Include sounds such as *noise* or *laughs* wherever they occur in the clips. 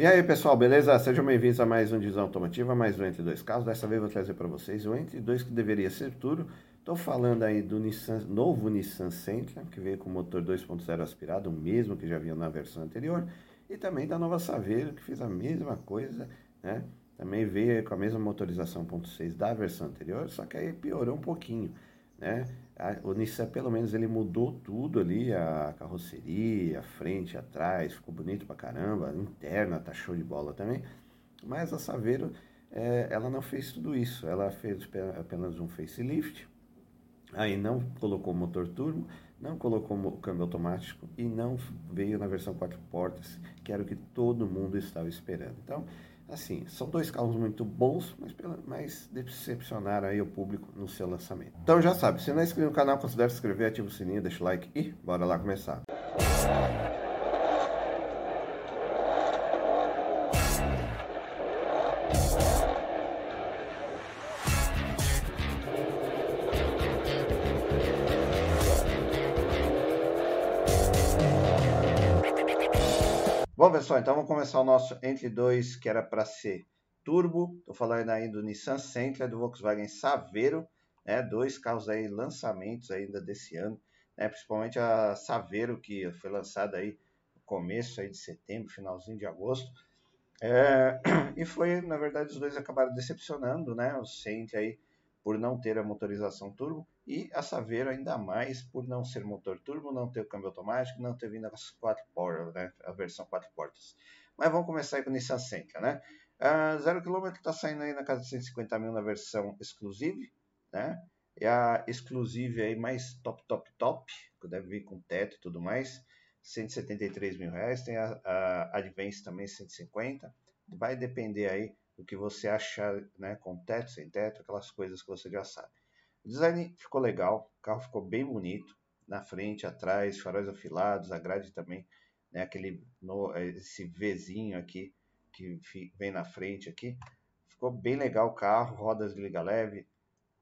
E aí pessoal, beleza? Sejam bem-vindos a mais um Divisão Automotiva, mais um Entre Dois Carros. Dessa vez eu vou trazer para vocês o Entre Dois que deveria ser tudo. Estou falando aí do Nissan, novo Nissan Sentra, que veio com motor 2.0 aspirado, o mesmo que já havia na versão anterior. E também da nova Saveiro, que fez a mesma coisa, né? Também veio com a mesma motorização 1.6 da versão anterior, só que aí piorou um pouquinho, né? O Nissan, pelo menos, ele mudou tudo ali, a carroceria, a frente, atrás, ficou bonito pra caramba, a interna tá show de bola também. Mas a Saveiro, é, ela não fez tudo isso, ela fez apenas um facelift, aí não colocou motor turbo, não colocou câmbio automático e não veio na versão quatro portas, que era o que todo mundo estava esperando. Então, Assim, são dois carros muito bons, mas, mas decepcionaram aí o público no seu lançamento. Então já sabe, se não é inscrito no canal, considere se inscrever, ativa o sininho, deixa o like e bora lá começar. Bom, pessoal, então vamos começar o nosso entre dois, que era para ser turbo. Estou falando aí do Nissan Sentra, do Volkswagen Saveiro, né? Dois carros aí, lançamentos ainda desse ano, né? Principalmente a Saveiro, que foi lançada aí no começo aí de setembro, finalzinho de agosto. É... *clears throat* E foi, na verdade, os dois acabaram decepcionando, né? O Sentra aí por não ter a motorização turbo e a Saveiro ainda mais por não ser motor turbo, não ter o câmbio automático, não ter vindo as quatro portas, né? a versão quatro portas. Mas vamos começar aí com o Nissan Sentra, né? Uh, zero quilômetro está saindo aí na casa de 150 mil na versão exclusive, né? E a exclusive aí mais top, top, top, que deve vir com teto e tudo mais, 173 mil reais. Tem a, a Advance também 150. Vai depender aí o que você achar, né, com teto, sem teto, aquelas coisas que você já sabe. O design ficou legal, o carro ficou bem bonito, na frente, atrás, faróis afilados, a grade também, né, aquele no, esse Vzinho aqui que vem na frente aqui, ficou bem legal o carro, rodas de liga leve,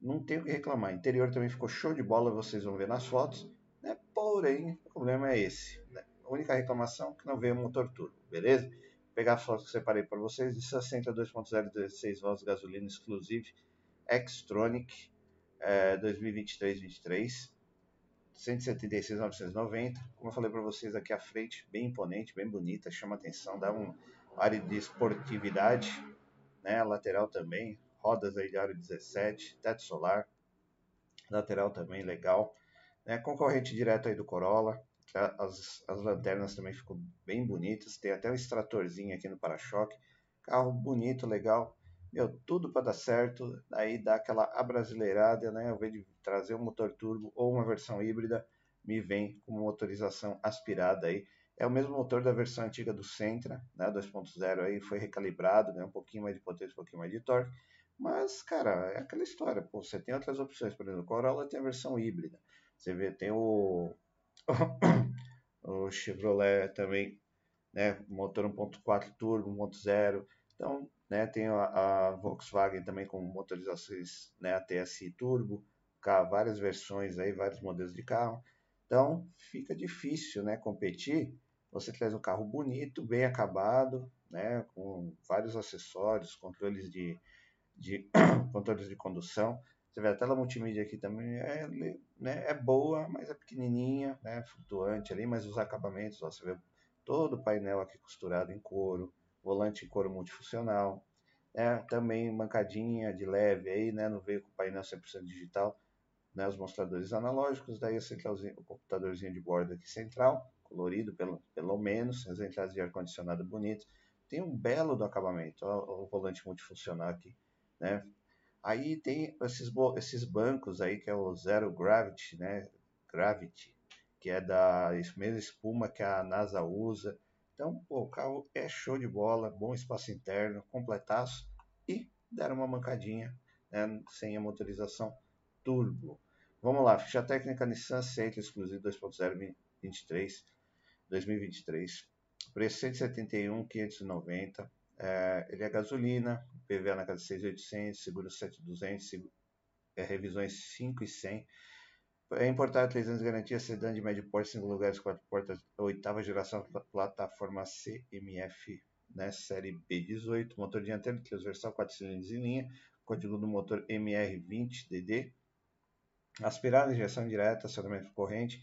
não tem o que reclamar. O interior também ficou show de bola, vocês vão ver nas fotos, né? Porém, o problema é esse. Né? A única reclamação é que não veio motor turbo, beleza? pegar as fotos que separei para vocês, de 60 2.0 16 volts gasolina exclusive, Xtronic é, 2023-23, 176.990. Como eu falei para vocês aqui à frente, bem imponente, bem bonita, chama atenção, dá um área de esportividade, né? Lateral também, rodas aí de aro 17, teto solar, lateral também legal, né? Concorrente direto aí do Corolla, as, as lanternas também ficam bem bonitas. Tem até um extratorzinho aqui no para-choque. Carro bonito, legal. Meu, tudo para dar certo. Aí dá aquela abrasileirada, né? Ao invés de trazer um motor turbo ou uma versão híbrida, me vem com motorização aspirada aí. É o mesmo motor da versão antiga do Sentra, né? 2.0 aí foi recalibrado, né? Um pouquinho mais de potência, um pouquinho mais de torque. Mas, cara, é aquela história. Pô, você tem outras opções. Por exemplo, o Corolla tem a versão híbrida. Você vê, tem o *coughs* o Chevrolet também, né, motor 1.4 turbo, 1.0. Então, né, tem a, a, Volkswagen também com motorizações, né, a TSI turbo, várias versões aí, vários modelos de carro. Então, fica difícil, né, competir. Você traz um carro bonito, bem acabado, né, com vários acessórios, controles de, de *coughs* controles de condução. Você vê a tela multimídia aqui também é, né, é boa, mas é pequenininha, né, flutuante ali, mas os acabamentos, ó, você vê todo o painel aqui costurado em couro, volante couro multifuncional, né, também mancadinha de leve aí, né, não veio com o painel 100% digital, né, os mostradores analógicos, daí o computadorzinho de bordo aqui central, colorido pelo, pelo menos, as entradas de ar-condicionado bonitas, tem um belo do acabamento, ó, o volante multifuncional aqui, né, Aí tem esses, esses bancos aí que é o Zero Gravity, né? Gravity, que é da mesma espuma que a NASA usa. Então, pô, o carro é show de bola, bom espaço interno, completaço e deram uma mancadinha né, sem a motorização turbo. Vamos lá, ficha técnica Nissan Sentra exclusivo 2.0 23 2023. Preço 171.590. É, ele é gasolina, PVA na casa de 6.800, seguro 7.200, é, revisões 5 e 100. É importado 3 anos de garantia, sedã de médio porte, 5 lugares, 4 portas, oitava geração, plataforma CMF né, série B18, motor dianteiro transversal 4 cilindros em linha, código do motor MR20DD, aspirado, injeção direta, acionamento corrente,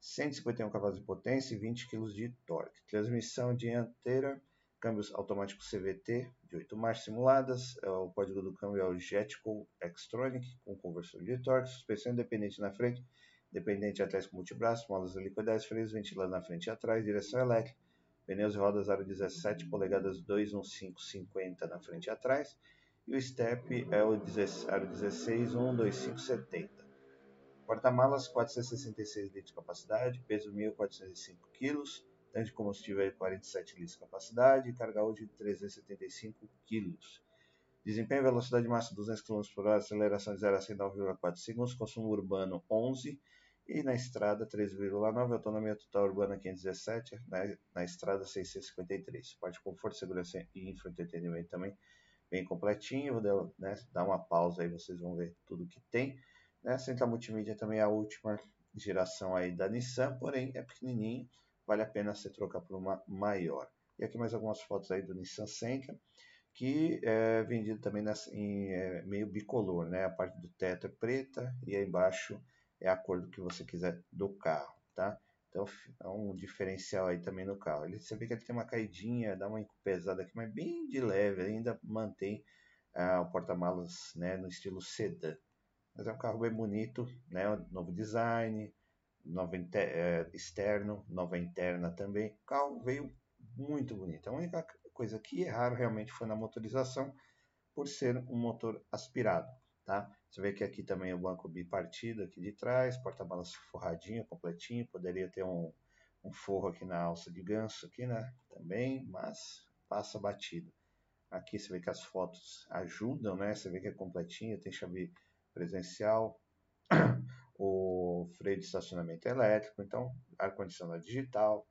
151 cavalos de potência e 20 kg de torque. Transmissão dianteira, câmbios automáticos CVT de 8 marchas simuladas, é, o código do câmbio é o Jetco Xtronic, com conversor de torque, suspensão independente na frente, dependente atrás com multibraço, molas helicoidais, freios ventilando na frente e atrás, direção elétrica, pneus e rodas aro 17 polegadas 21550 na frente e atrás, e o step é o aro 16 12570. Porta-malas 466 litros de capacidade, peso 1.405 kg, tanque de combustível é 47 litros de capacidade, carga útil de 375 kg. Desempenho velocidade máxima 200 km por hora, aceleração de 0 a 100 9,4 segundos, consumo urbano 11 e na estrada 3,9, autonomia total urbana 517, na, na estrada 653. Parte de conforto, segurança e infoentretenimento também bem completinho, vou dar, né, dar uma pausa aí, vocês vão ver tudo que tem. Né? Central multimídia também é a última geração aí da Nissan, porém é pequenininho, vale a pena você trocar por uma maior. E aqui mais algumas fotos aí do Nissan Sentra, que é vendido também nessa, em é, meio bicolor, né? A parte do teto é preta e aí embaixo é a cor do que você quiser do carro, tá? Então é um diferencial aí também no carro. Ele, você vê que ele tem uma caidinha, dá uma pesada aqui, mas bem de leve, ainda mantém ah, o porta-malas né, no estilo sedã. Mas é um carro bem bonito, né? Novo design, novo é, externo, nova interna também. O carro veio muito bonito. A única coisa que erraram realmente foi na motorização, por ser um motor aspirado. Tá? Você vê que aqui também o banco bipartido aqui de trás, porta-malas forradinho, completinho, poderia ter um, um forro aqui na alça de ganso aqui, né? Também, mas passa batido. Aqui você vê que as fotos ajudam, né? Você vê que é completinho, tem chave presencial, o freio de estacionamento elétrico, então ar-condicionado digital,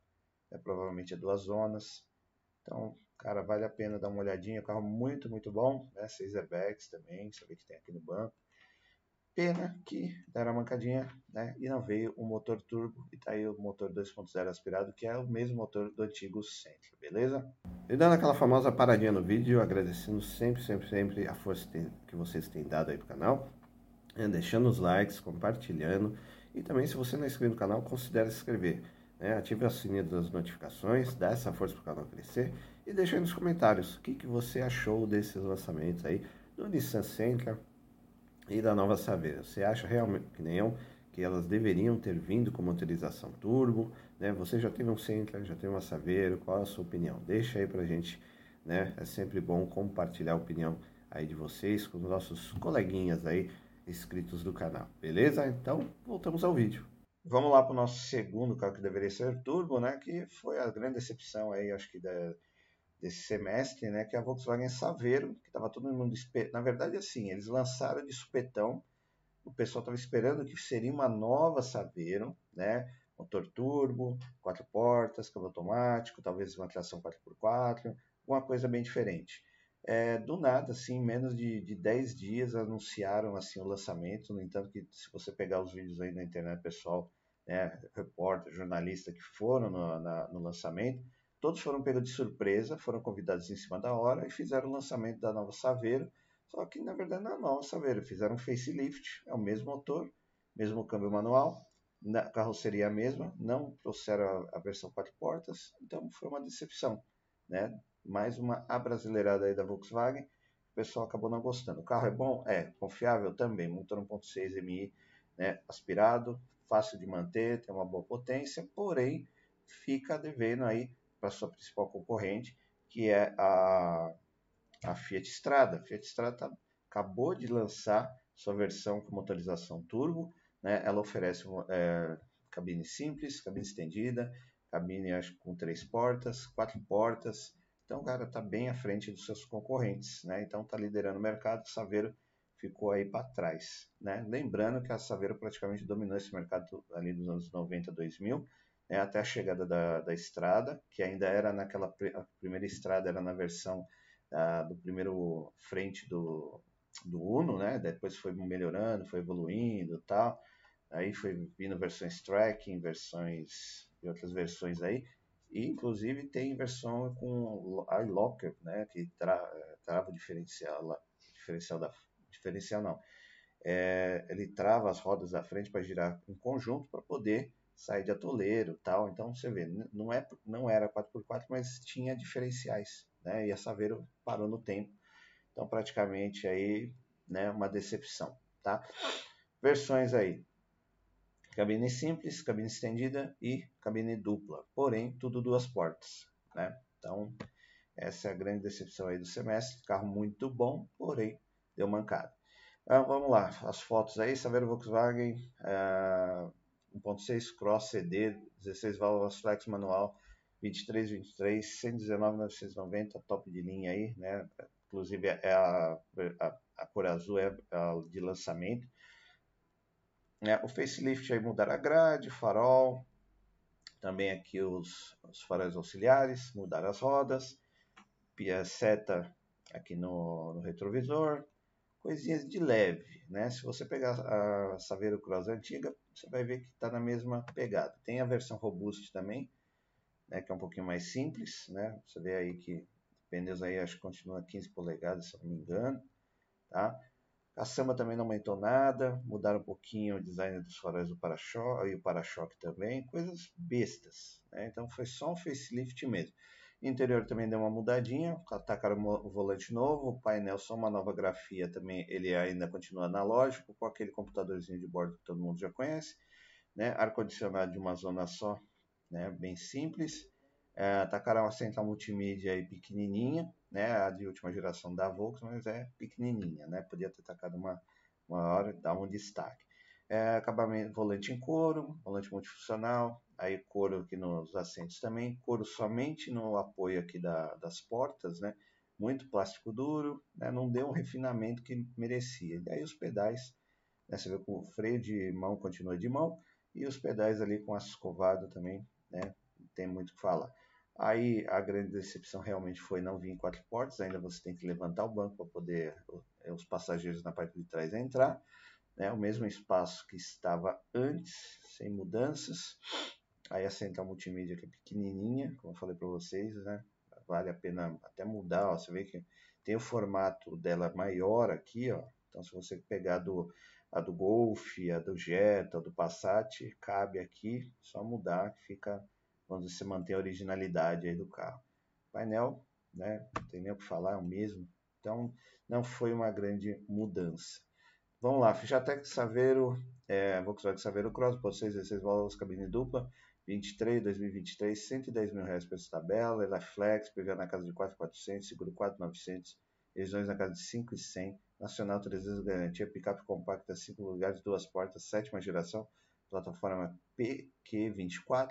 é, provavelmente é duas zonas. Então, cara, vale a pena dar uma olhadinha, carro muito, muito bom, né? Seis airbags também, vê que tem aqui no banco. Pena que deram uma mancadinha, né? E não veio o motor turbo e tá aí o motor 2.0 aspirado, que é o mesmo motor do antigo Sentra, beleza? E dando aquela famosa paradinha no vídeo, agradecendo sempre, sempre, sempre a força que vocês têm dado aí pro canal né, deixando os likes, compartilhando. E também, se você não é inscrito no canal, considere se inscrever. Né? Ative o sininho das notificações, dá essa força para o canal crescer. E deixe aí nos comentários o que, que você achou desses lançamentos aí do Nissan Sentra e da nova Saveira. Você acha realmente, que nem eu, que elas deveriam ter vindo com motorização turbo? Né? Você já tem um Sentra, já tem uma Saveiro, qual a sua opinião? Deixa aí pra gente, né? É sempre bom compartilhar a opinião aí de vocês com os nossos coleguinhas aí inscritos do canal, beleza? Então, voltamos ao vídeo. Vamos lá para o nosso segundo carro que deveria ser turbo, né? Que foi a grande decepção aí, acho que da, desse semestre, né? Que é a Volkswagen Saveiro, que estava todo mundo esperando. Na verdade, assim, eles lançaram de supetão. O pessoal estava esperando que seria uma nova Saveiro, né? Motor turbo, quatro portas, câmbio automático, talvez uma tração 4x4, uma coisa bem diferente. É, do nada, assim, menos de, de 10 dias anunciaram assim o lançamento. No entanto, que se você pegar os vídeos aí na internet, pessoal, né, repórter, jornalista que foram no, na, no lançamento, todos foram pegos de surpresa, foram convidados em cima da hora e fizeram o lançamento da nova Saveiro. Só que na verdade não é a nova Saveiro, fizeram um facelift, é o mesmo motor, mesmo câmbio manual, a carroceria a mesma, não trouxeram a, a versão quatro portas, então foi uma decepção, né? Mais uma abrasileirada aí da Volkswagen. O pessoal acabou não gostando. O carro é bom? É. Confiável? Também. Motor 1.6 MI né, aspirado, fácil de manter, tem uma boa potência, porém fica devendo aí para sua principal concorrente, que é a, a Fiat Strada. A Fiat Strada tá, acabou de lançar sua versão com motorização turbo, né? ela oferece é, cabine simples, cabine estendida, cabine acho, com três portas, quatro portas, então, cara, está bem à frente dos seus concorrentes, né? Então, está liderando o mercado. Saveiro ficou aí para trás, né? Lembrando que a Saveiro praticamente dominou esse mercado ali dos anos 90, 2000, né? até a chegada da, da estrada, que ainda era naquela a primeira estrada era na versão uh, do primeiro frente do, do Uno, né? Depois foi melhorando, foi evoluindo, tal. Aí foi vindo versões tracking, versões e outras versões aí E, inclusive, tem versão com iLocker, né, que tra trava o diferencial, diferencial da diferencial não. É, ele trava as rodas da frente para girar em conjunto para poder sair de atoleiro tal. Então você vê, não, é, não era 4x4, mas tinha diferenciais, né? E a Saveiro parou no tempo. Então praticamente aí, né, uma decepção, tá? Versões aí. Cabine simples, cabine estendida e cabine dupla. Porém, tudo duas portas, né? Então, essa é a grande decepção aí do semestre. Carro muito bom, porém, deu mancada. Ah, vamos lá, as fotos aí, Saveiro Volkswagen, uh, 1.6 Cross CD, 16 válvulas flex manual, 23, 23, 119, 990, top de linha aí, né? Inclusive é a, a, a cor azul é a de lançamento. É, o facelift aí mudar a grade, farol, também aqui os, os faróis auxiliares, mudar as rodas, seta aqui no, no retrovisor, coisinhas de leve, né? Se você pegar a Saveiro Cross antiga, você vai ver que está na mesma pegada. Tem a versão Robust também, né, que é um pouquinho mais simples, né? Você vê aí que pneus aí acho que continua 15 polegadas, se não me engano, tá? A Samba também não aumentou nada, mudaram um pouquinho o design dos faróis do para-choque e o para-choque também, coisas bestas, né? Então foi só um facelift mesmo. Interior também deu uma mudadinha, atacaram o volante novo, o painel só uma nova grafia também, ele ainda continua analógico, com aquele computadorzinho de bordo que todo mundo já conhece, né? Ar-condicionado de uma zona só, né? Bem simples. É, atacaram a central multimídia aí pequenininha, né? A de última geração da Volkswagen, mas é pequenininha, né? Podia ter atacado uma maior, dar um destaque. É, acabamento, volante em couro, volante multifuncional, aí couro aqui nos assentos também, couro somente no apoio aqui da, das portas, né? Muito plástico duro, né? não deu um refinamento que merecia. E aí os pedais, né? você vê que o freio de mão continua de mão e os pedais ali com aço escovado também, né? Tem muito o que falar. Aí a grande decepção realmente foi não vir em quatro portas, ainda você tem que levantar o banco para poder os passageiros na parte de trás entrar, né? O mesmo espaço que estava antes, sem mudanças. Aí a central multimídia que é pequenininha, como eu falei para vocês, né? Vale a pena até mudar, ó. Você vê que tem o formato dela maior aqui, ó. Então se você pegar do, a do Golf, a do Jetta, a do Passat, cabe aqui, só mudar que fica, quando você mantém a originalidade aí do carro. Painel, né? Não tem nem o que falar, é o mesmo. Então não foi uma grande mudança. Vamos lá, Fichatec Saveiro, é, Volkswagen Saveiro Cross, por 6 16 válvulas, cabine dupla, 23, 2023, 110 mil reais essa tabela, Elaflex, PVA na casa de 4,400, seguro 4,900, revisões na casa de 5,100, Nacional 300 garantia, picape compacta, 5 lugares, duas portas, sétima geração, plataforma PQ24,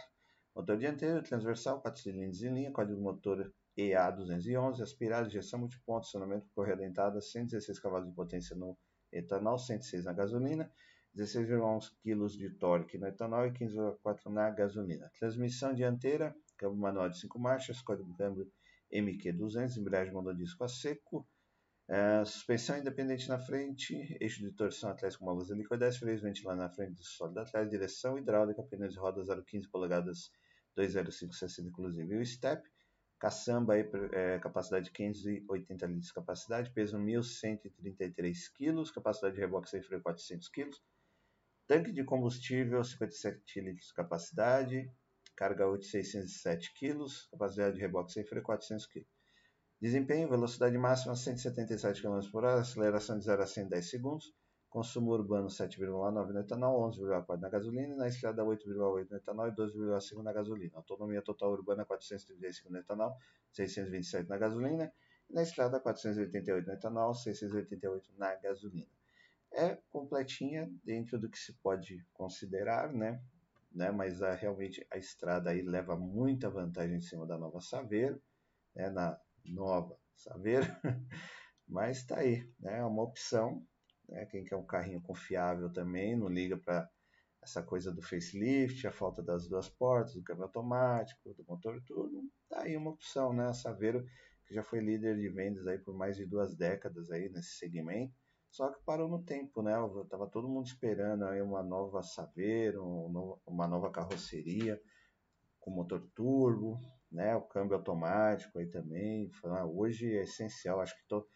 motor dianteiro, transversal, 4 cilindros em linha, código motor EA211, aspirado, injeção multiponto, acionamento por correia dentada, 116 cavalos de potência no etanol, 106 na gasolina, 16,1 kg de torque no etanol e 15,4 na gasolina. Transmissão dianteira, câmbio manual de 5 marchas, código câmbio MQ200, embreagem monodisco a seco, uh, suspensão independente na frente, eixo de torção atrás com helicoidal, 10 freios ventilando na frente do sólido atrás, direção hidráulica, pneus de roda 0,15 polegadas 20560 inclusive e o step, caçamba aí, é, capacidade de 580 litros de capacidade, peso 1.133 kg, capacidade de reboque sem freio 400 kg, Tanque de combustível 57 litros de capacidade, carga útil 607 kg, capacidade de reboque sem freio 400 kg. Desempenho, velocidade máxima 177 km por hora, aceleração de 0 a 100 em 10 segundos, consumo urbano 7,9 no etanol, 11,4 na gasolina, e na estrada 8,8 no etanol e 12,5 na gasolina. Autonomia total urbana 435 no etanol, 627 na gasolina, e na estrada 488 no etanol, 688 na gasolina é completinha dentro do que se pode considerar, né? né? Mas a, realmente a estrada aí leva muita vantagem em cima da nova Saveiro, né? Na nova Saveiro, *laughs* mas está aí, né? É uma opção, né? Quem quer um carrinho confiável também, não liga para essa coisa do facelift, a falta das duas portas, do câmbio automático, do motor turbo, tá aí uma opção, né? A Saveiro que já foi líder de vendas aí por mais de duas décadas aí nesse segmento só que parou no tempo, né? Tava todo mundo esperando aí uma nova Saveiro, uma nova carroceria com motor turbo, né? O câmbio automático aí também. Hoje é essencial, acho que to,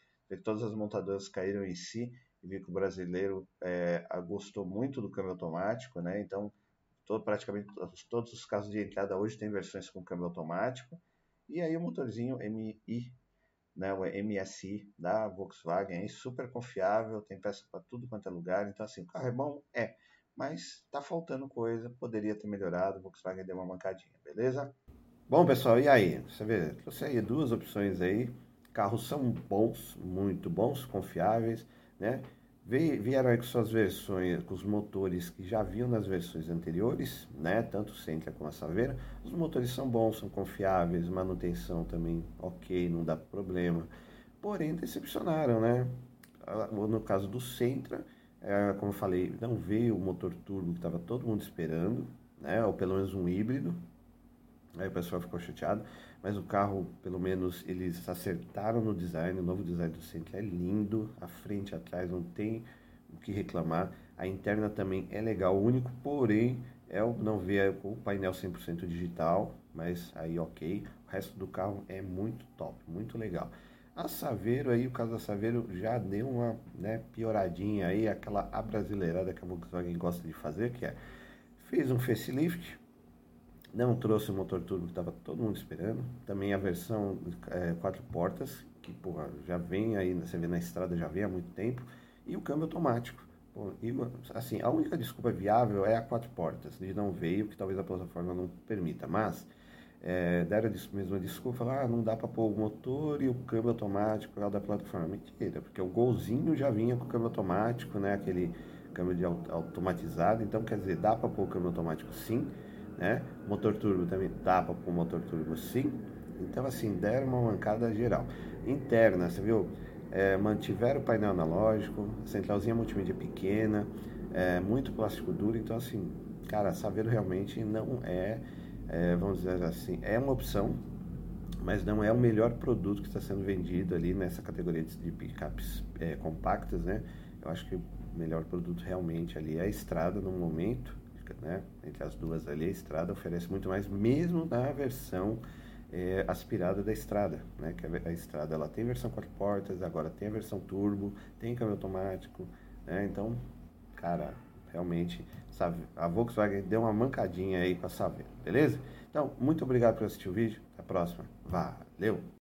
todas as montadoras caíram em si vi que o brasileiro é, gostou muito do câmbio automático, né? Então, todo, praticamente todos os casos de entrada hoje tem versões com câmbio automático. E aí o motorzinho MI, né, o MSI da Volkswagen, é super confiável, tem peça para tudo quanto é lugar. Então, assim, o carro é bom? É. Mas está faltando coisa, poderia ter melhorado, o Volkswagen deu uma mancadinha, beleza? Bom, pessoal, e aí? Você vê, trouxe aí duas opções aí. Carros são bons, muito bons, confiáveis, né? Vieram aí com suas versões, com os motores que já haviam nas versões anteriores, né? Tanto o Sentra como a Saveira. Os motores são bons, são confiáveis, manutenção também ok, não dá problema. Porém, decepcionaram, né? No caso do Sentra, é, como eu falei, não veio o motor turbo que estava todo mundo esperando, né? Ou pelo menos um híbrido. Aí o pessoal ficou chateado mas o carro, pelo menos, eles acertaram no design, o novo design do Sentra é lindo, a frente atrás não tem o que reclamar, a interna também é legal, o único, porém, é o não ver o painel 100% digital, mas aí ok, o resto do carro é muito top, muito legal. A Saveiro aí, o caso da Saveiro já deu uma né, pioradinha aí, aquela abrasileirada que a Volkswagen gosta de fazer, que é, fez um facelift, não trouxe o motor turbo que estava todo mundo esperando. Também a versão é, quatro portas, que porra, já vem aí, você vê na estrada, já vem há muito tempo. E o câmbio automático. E, assim, a única desculpa viável é a quatro portas, de não veio, que talvez a plataforma não permita. Mas é, deram a mesma desculpa, ah, não dá para pôr o motor e o câmbio automático lá da plataforma. Mentira, porque o golzinho já vinha com o câmbio automático, né? Aquele câmbio de automatizado. Então, quer dizer, dá para pôr o câmbio automático sim né? Motor turbo também tapa com motor turbo sim. Então assim, deram uma mancada geral. Interna, você viu? É, mantiveram o painel analógico, centralzinha multimídia pequena, é, muito plástico duro, então assim, cara, Saveiro realmente não é, é, vamos dizer assim, é uma opção, mas não é o melhor produto que está sendo vendido ali nessa categoria de picapes é, compactas, né? Eu acho que o melhor produto realmente ali é a estrada no momento, né? Entre as duas ali, a estrada oferece muito mais, mesmo na versão é, aspirada da estrada, né? Que a, a, estrada ela tem versão quatro portas, agora tem a versão turbo, tem câmbio automático, né? Então, cara, realmente sabe, a Volkswagen deu uma mancadinha aí com a Saveiro, beleza? Então, muito obrigado por assistir o vídeo, até a próxima, valeu!